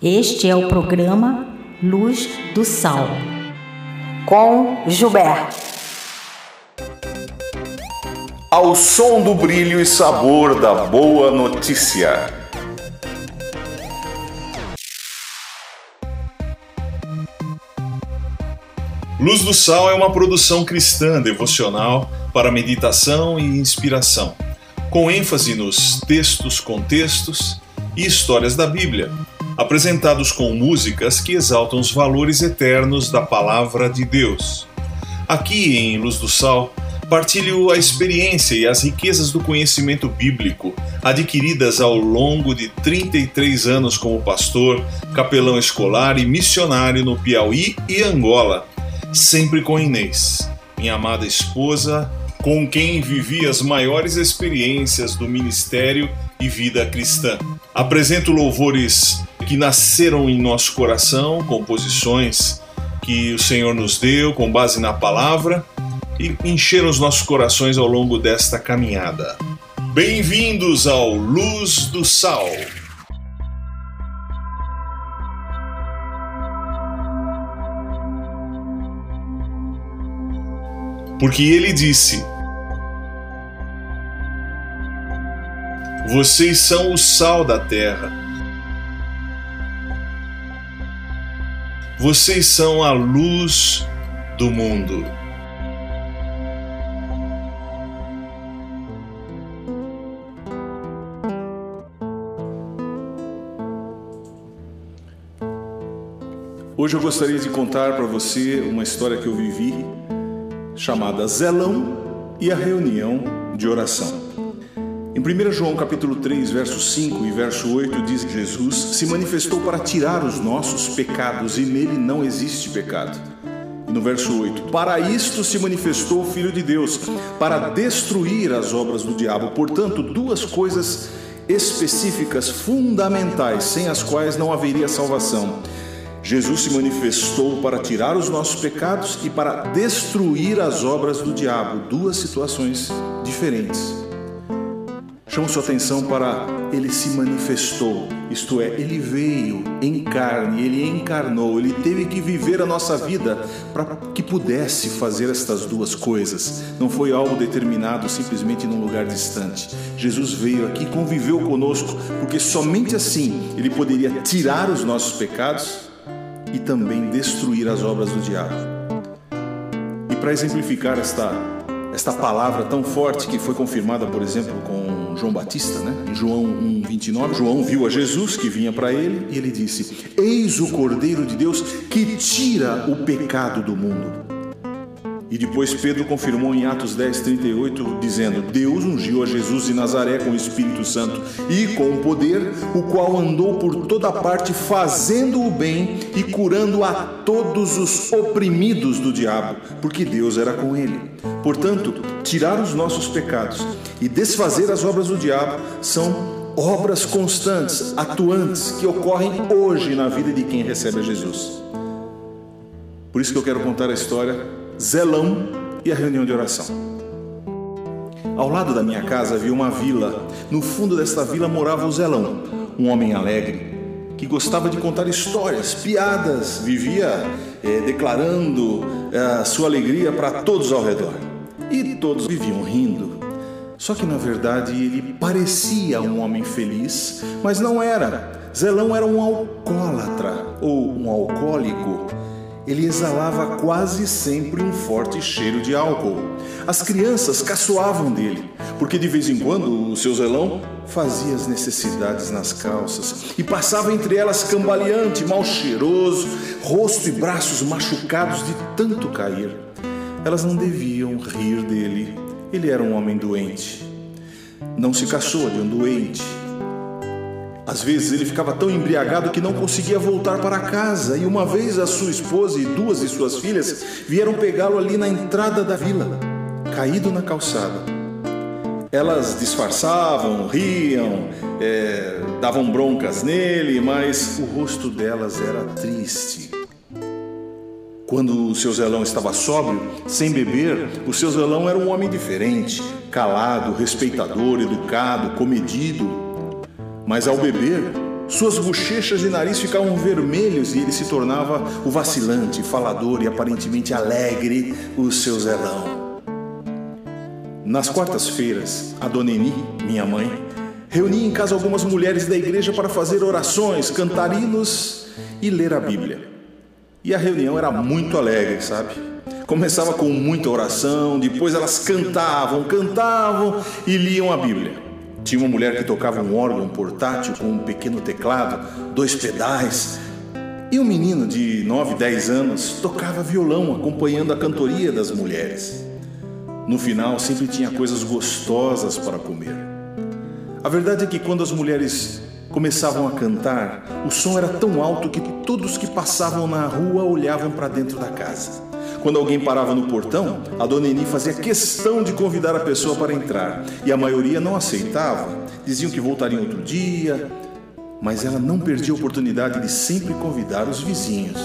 Este é o programa Luz do Sal, com Gilberto. Ao som do brilho e sabor da boa notícia. Luz do Sal é uma produção cristã devocional para meditação e inspiração, com ênfase nos textos, contextos e histórias da Bíblia apresentados com músicas que exaltam os valores eternos da palavra de Deus. Aqui em Luz do Sal, partilho a experiência e as riquezas do conhecimento bíblico adquiridas ao longo de 33 anos como pastor, capelão escolar e missionário no Piauí e Angola, sempre com Inês, minha amada esposa, com quem vivi as maiores experiências do ministério e vida cristã. Apresento louvores que nasceram em nosso coração, composições que o Senhor nos deu com base na palavra e encheram os nossos corações ao longo desta caminhada. Bem-vindos ao Luz do Sal. Porque ele disse: Vocês são o sal da terra. Vocês são a luz do mundo. Hoje eu gostaria de contar para você uma história que eu vivi chamada Zelão e a reunião de oração. Em 1 João capítulo 3, verso 5 e verso 8 diz Jesus se manifestou para tirar os nossos pecados e nele não existe pecado. E no verso 8, para isto se manifestou o Filho de Deus, para destruir as obras do diabo. Portanto, duas coisas específicas, fundamentais, sem as quais não haveria salvação. Jesus se manifestou para tirar os nossos pecados e para destruir as obras do diabo. Duas situações diferentes. Chamo sua atenção para ele se manifestou, isto é, ele veio em carne, ele encarnou, ele teve que viver a nossa vida para que pudesse fazer estas duas coisas. Não foi algo determinado simplesmente num lugar distante. Jesus veio aqui, conviveu conosco, porque somente assim ele poderia tirar os nossos pecados e também destruir as obras do diabo. E para exemplificar esta esta palavra tão forte que foi confirmada, por exemplo, com João Batista, né? Em João 1:29, João viu a Jesus que vinha para ele e ele disse: "Eis o Cordeiro de Deus que tira o pecado do mundo." E depois Pedro confirmou em Atos 10, 38, dizendo: Deus ungiu a Jesus de Nazaré com o Espírito Santo e com o poder, o qual andou por toda parte fazendo o bem e curando a todos os oprimidos do diabo, porque Deus era com ele. Portanto, tirar os nossos pecados e desfazer as obras do diabo são obras constantes, atuantes, que ocorrem hoje na vida de quem recebe a Jesus. Por isso que eu quero contar a história Zelão e a reunião de oração. Ao lado da minha casa havia uma vila. No fundo desta vila morava o Zelão, um homem alegre que gostava de contar histórias, piadas, vivia eh, declarando eh, sua alegria para todos ao redor. E todos viviam rindo. Só que na verdade ele parecia um homem feliz, mas não era. Zelão era um alcoólatra ou um alcoólico ele exalava quase sempre um forte cheiro de álcool. As crianças caçoavam dele, porque de vez em quando o seu zelão fazia as necessidades nas calças e passava entre elas cambaleante, mal cheiroso, rosto e braços machucados de tanto cair. Elas não deviam rir dele. Ele era um homem doente. Não se caçou de um doente, às vezes ele ficava tão embriagado que não conseguia voltar para casa, e uma vez a sua esposa e duas de suas filhas vieram pegá-lo ali na entrada da vila, caído na calçada. Elas disfarçavam, riam, é, davam broncas nele, mas o rosto delas era triste. Quando o seu zelão estava sóbrio, sem beber, o seu zelão era um homem diferente, calado, respeitador, educado, comedido mas ao beber, Suas bochechas e nariz ficavam vermelhos e ele se tornava o vacilante, falador e aparentemente alegre, o seu zelão. Nas quartas-feiras, a dona Eni, minha mãe, reunia em casa algumas mulheres da igreja para fazer orações, cantar hinos e ler a Bíblia. E a reunião era muito alegre, sabe? Começava com muita oração, depois elas cantavam, cantavam e liam a Bíblia. Tinha uma mulher que tocava um órgão portátil com um pequeno teclado, dois pedais. E um menino de 9, 10 anos tocava violão acompanhando a cantoria das mulheres. No final, sempre tinha coisas gostosas para comer. A verdade é que quando as mulheres começavam a cantar, o som era tão alto que todos que passavam na rua olhavam para dentro da casa. Quando alguém parava no portão, a dona Eni fazia questão de convidar a pessoa para entrar e a maioria não aceitava. Diziam que voltariam outro dia, mas ela não perdia a oportunidade de sempre convidar os vizinhos.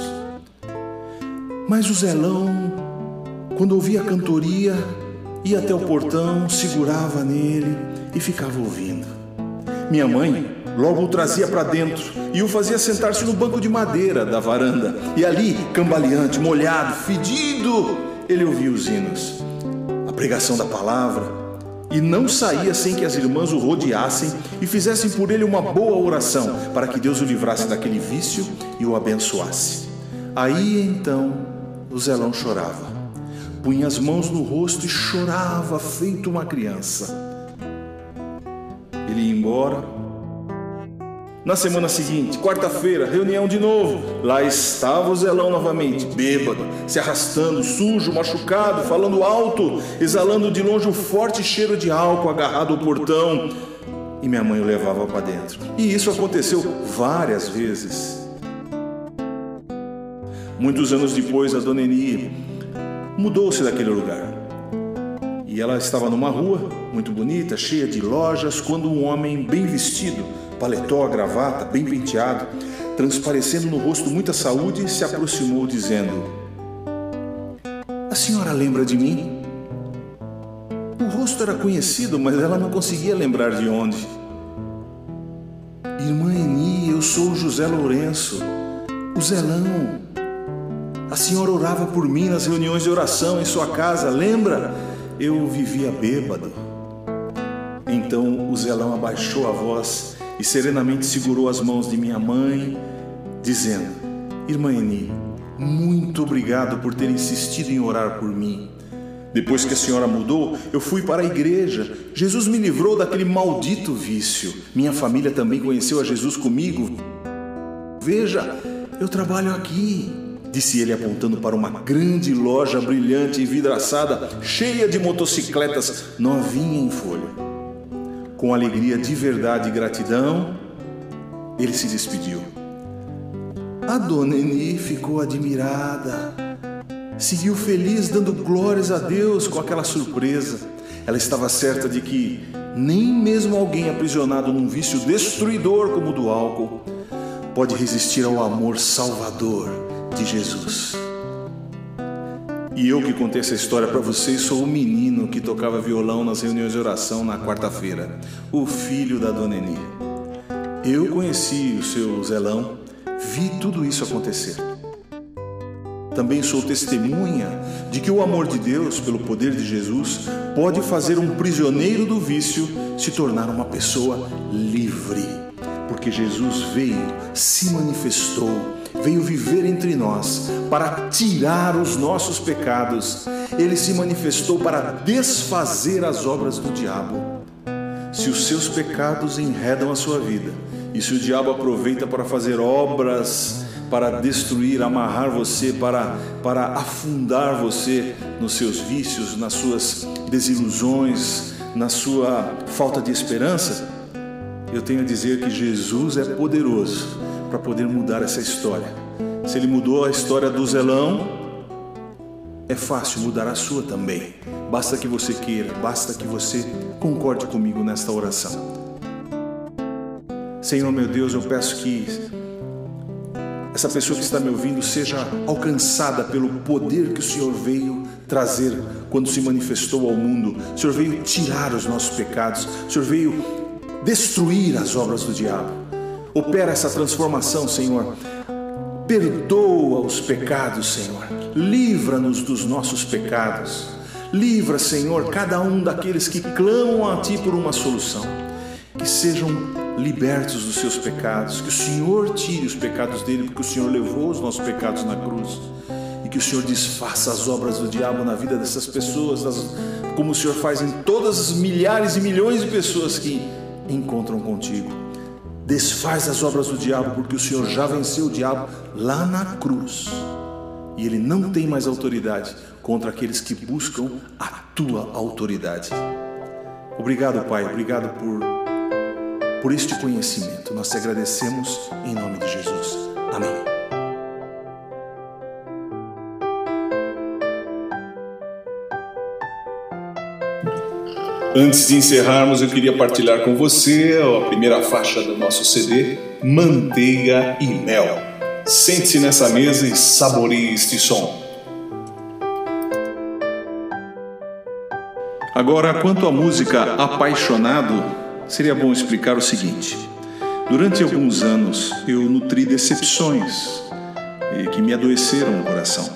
Mas o Zelão, quando ouvia a cantoria, ia até o portão, segurava nele e ficava ouvindo. Minha mãe Logo o trazia para dentro e o fazia sentar-se no banco de madeira da varanda. E ali, cambaleante, molhado, fedido, ele ouvia os hinos, a pregação da palavra, e não saía sem que as irmãs o rodeassem e fizessem por ele uma boa oração para que Deus o livrasse daquele vício e o abençoasse. Aí então o zelão chorava, punha as mãos no rosto e chorava feito uma criança. Ele ia embora na semana seguinte, quarta-feira, reunião de novo. Lá estava o zelão novamente, bêbado, se arrastando, sujo, machucado, falando alto, exalando de longe o forte cheiro de álcool agarrado ao portão. E minha mãe o levava para dentro. E isso aconteceu várias vezes. Muitos anos depois, a dona Eni mudou-se daquele lugar. E ela estava numa rua muito bonita, cheia de lojas, quando um homem bem vestido paletó, gravata, bem penteado, transparecendo no rosto muita saúde, se aproximou dizendo: A senhora lembra de mim? O rosto era conhecido, mas ela não conseguia lembrar de onde. Irmã Eni, eu sou o José Lourenço, o Zelão. A senhora orava por mim nas reuniões de oração em sua casa, lembra? Eu vivia bêbado. Então o Zelão abaixou a voz e serenamente segurou as mãos de minha mãe, dizendo: Irmã Eni, muito obrigado por ter insistido em orar por mim. Depois que a senhora mudou, eu fui para a igreja. Jesus me livrou daquele maldito vício. Minha família também conheceu a Jesus comigo. Veja, eu trabalho aqui, disse ele apontando para uma grande loja brilhante e vidraçada, cheia de motocicletas, novinha em folha. Com alegria de verdade e gratidão, ele se despediu. A dona Eni ficou admirada. Seguiu feliz, dando glórias a Deus com aquela surpresa. Ela estava certa de que nem mesmo alguém aprisionado num vício destruidor como o do álcool pode resistir ao amor salvador de Jesus. E eu que contei essa história para vocês sou o menino que tocava violão nas reuniões de oração na quarta-feira, o filho da dona Eni. Eu conheci o seu Zelão, vi tudo isso acontecer. Também sou testemunha de que o amor de Deus, pelo poder de Jesus, pode fazer um prisioneiro do vício se tornar uma pessoa livre. Porque Jesus veio, se manifestou, veio viver entre nós para tirar os nossos pecados. Ele se manifestou para desfazer as obras do diabo. Se os seus pecados enredam a sua vida, e se o diabo aproveita para fazer obras para destruir, amarrar você, para, para afundar você nos seus vícios, nas suas desilusões, na sua falta de esperança, eu tenho a dizer que Jesus é poderoso para poder mudar essa história. Se ele mudou a história do zelão, é fácil mudar a sua também. Basta que você queira, basta que você concorde comigo nesta oração. Senhor meu Deus, eu peço que essa pessoa que está me ouvindo seja alcançada pelo poder que o Senhor veio trazer quando se manifestou ao mundo. O Senhor veio tirar os nossos pecados, o Senhor veio destruir as obras do diabo. Opera essa transformação, Senhor. Perdoa os pecados, Senhor. Livra-nos dos nossos pecados. Livra, Senhor, cada um daqueles que clamam a Ti por uma solução. Que sejam libertos dos seus pecados, que o Senhor tire os pecados dele, porque o Senhor levou os nossos pecados na cruz. E que o Senhor desfaça as obras do diabo na vida dessas pessoas, como o Senhor faz em todas as milhares e milhões de pessoas que encontram contigo. Desfaz as obras do diabo, porque o Senhor já venceu o diabo lá na cruz. E ele não tem mais autoridade contra aqueles que buscam a tua autoridade. Obrigado, Pai, obrigado por, por este conhecimento. Nós te agradecemos em nome de Jesus. Amém. Antes de encerrarmos, eu queria partilhar com você a primeira faixa do nosso CD, Manteiga e Mel. Sente-se nessa mesa e saboreie este som. Agora, quanto à música Apaixonado, seria bom explicar o seguinte. Durante alguns anos, eu nutri decepções que me adoeceram o coração.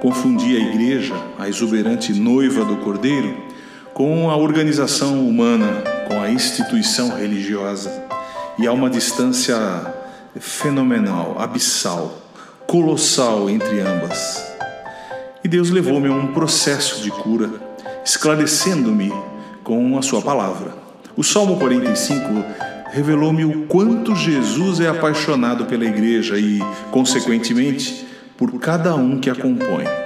Confundi a igreja, a exuberante noiva do Cordeiro, com a organização humana, com a instituição religiosa. E há uma distância fenomenal, abissal, colossal entre ambas. E Deus levou-me a um processo de cura, esclarecendo-me com a Sua palavra. O Salmo 45 revelou-me o quanto Jesus é apaixonado pela igreja e, consequentemente, por cada um que a compõe.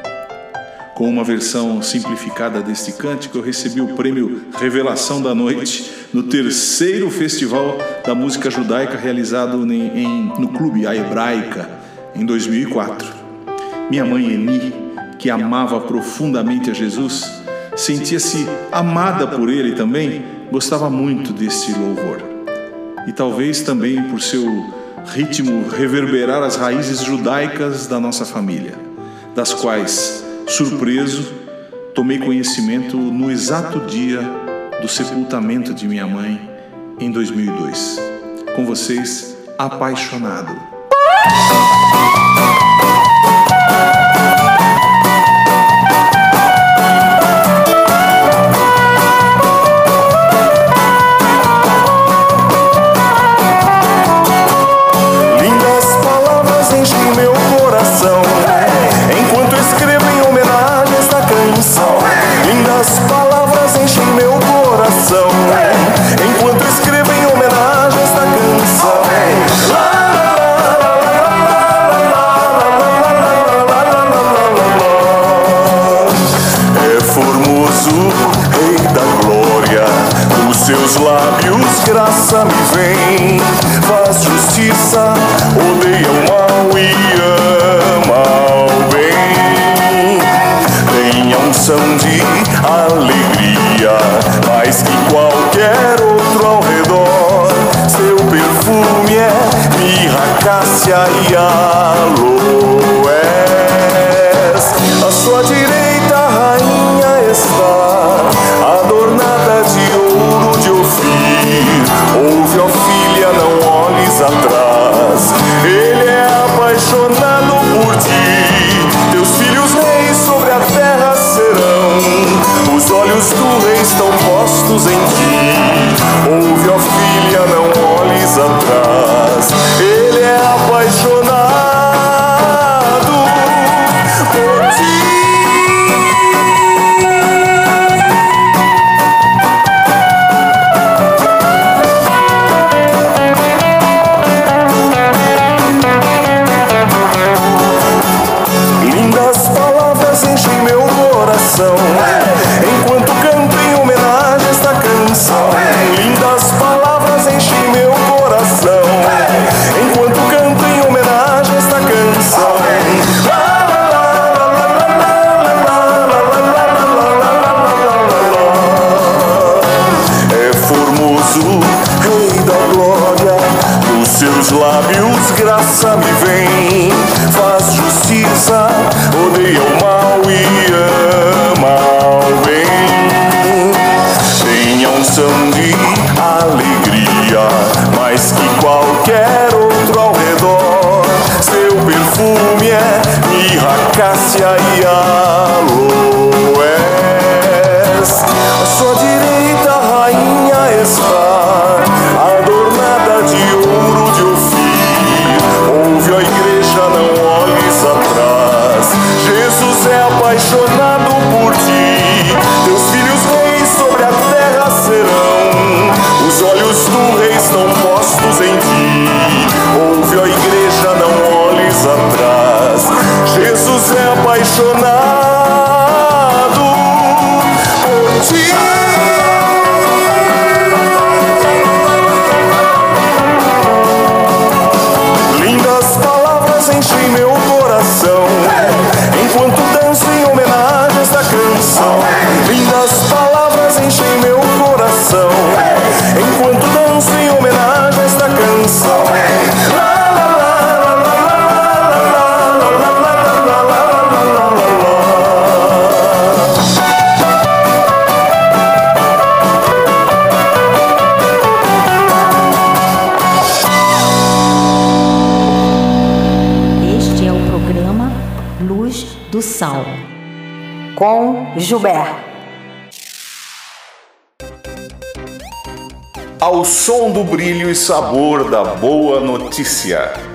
Com uma versão simplificada deste cântico, eu recebi o prêmio Revelação da Noite no terceiro Festival da Música Judaica realizado em, no Clube A Hebraica em 2004. Minha mãe Eni, que amava profundamente a Jesus, sentia-se amada por ele também, gostava muito deste louvor. E talvez também por seu ritmo reverberar as raízes judaicas da nossa família, das quais Surpreso, tomei conhecimento no exato dia do sepultamento de minha mãe em 2002. Com vocês, apaixonado. Cássia e aloés. A sua direita, a rainha está adornada de ouro de Ofir. Ouve, ó filha, não olhes atrás. Ele é apaixonado por ti. Teus filhos reis sobre a terra serão. Os olhos do rei estão postos em ti. Ouve, ó filha, não olhes atrás. Cássia e aloés. À sua direita, a rainha está, adornada de ouro de Ofir. Ouve, ó igreja, não olhes atrás. Jesus é apaixonado Jesus é apaixonado com Gilberto. Ao som do brilho e sabor da boa notícia.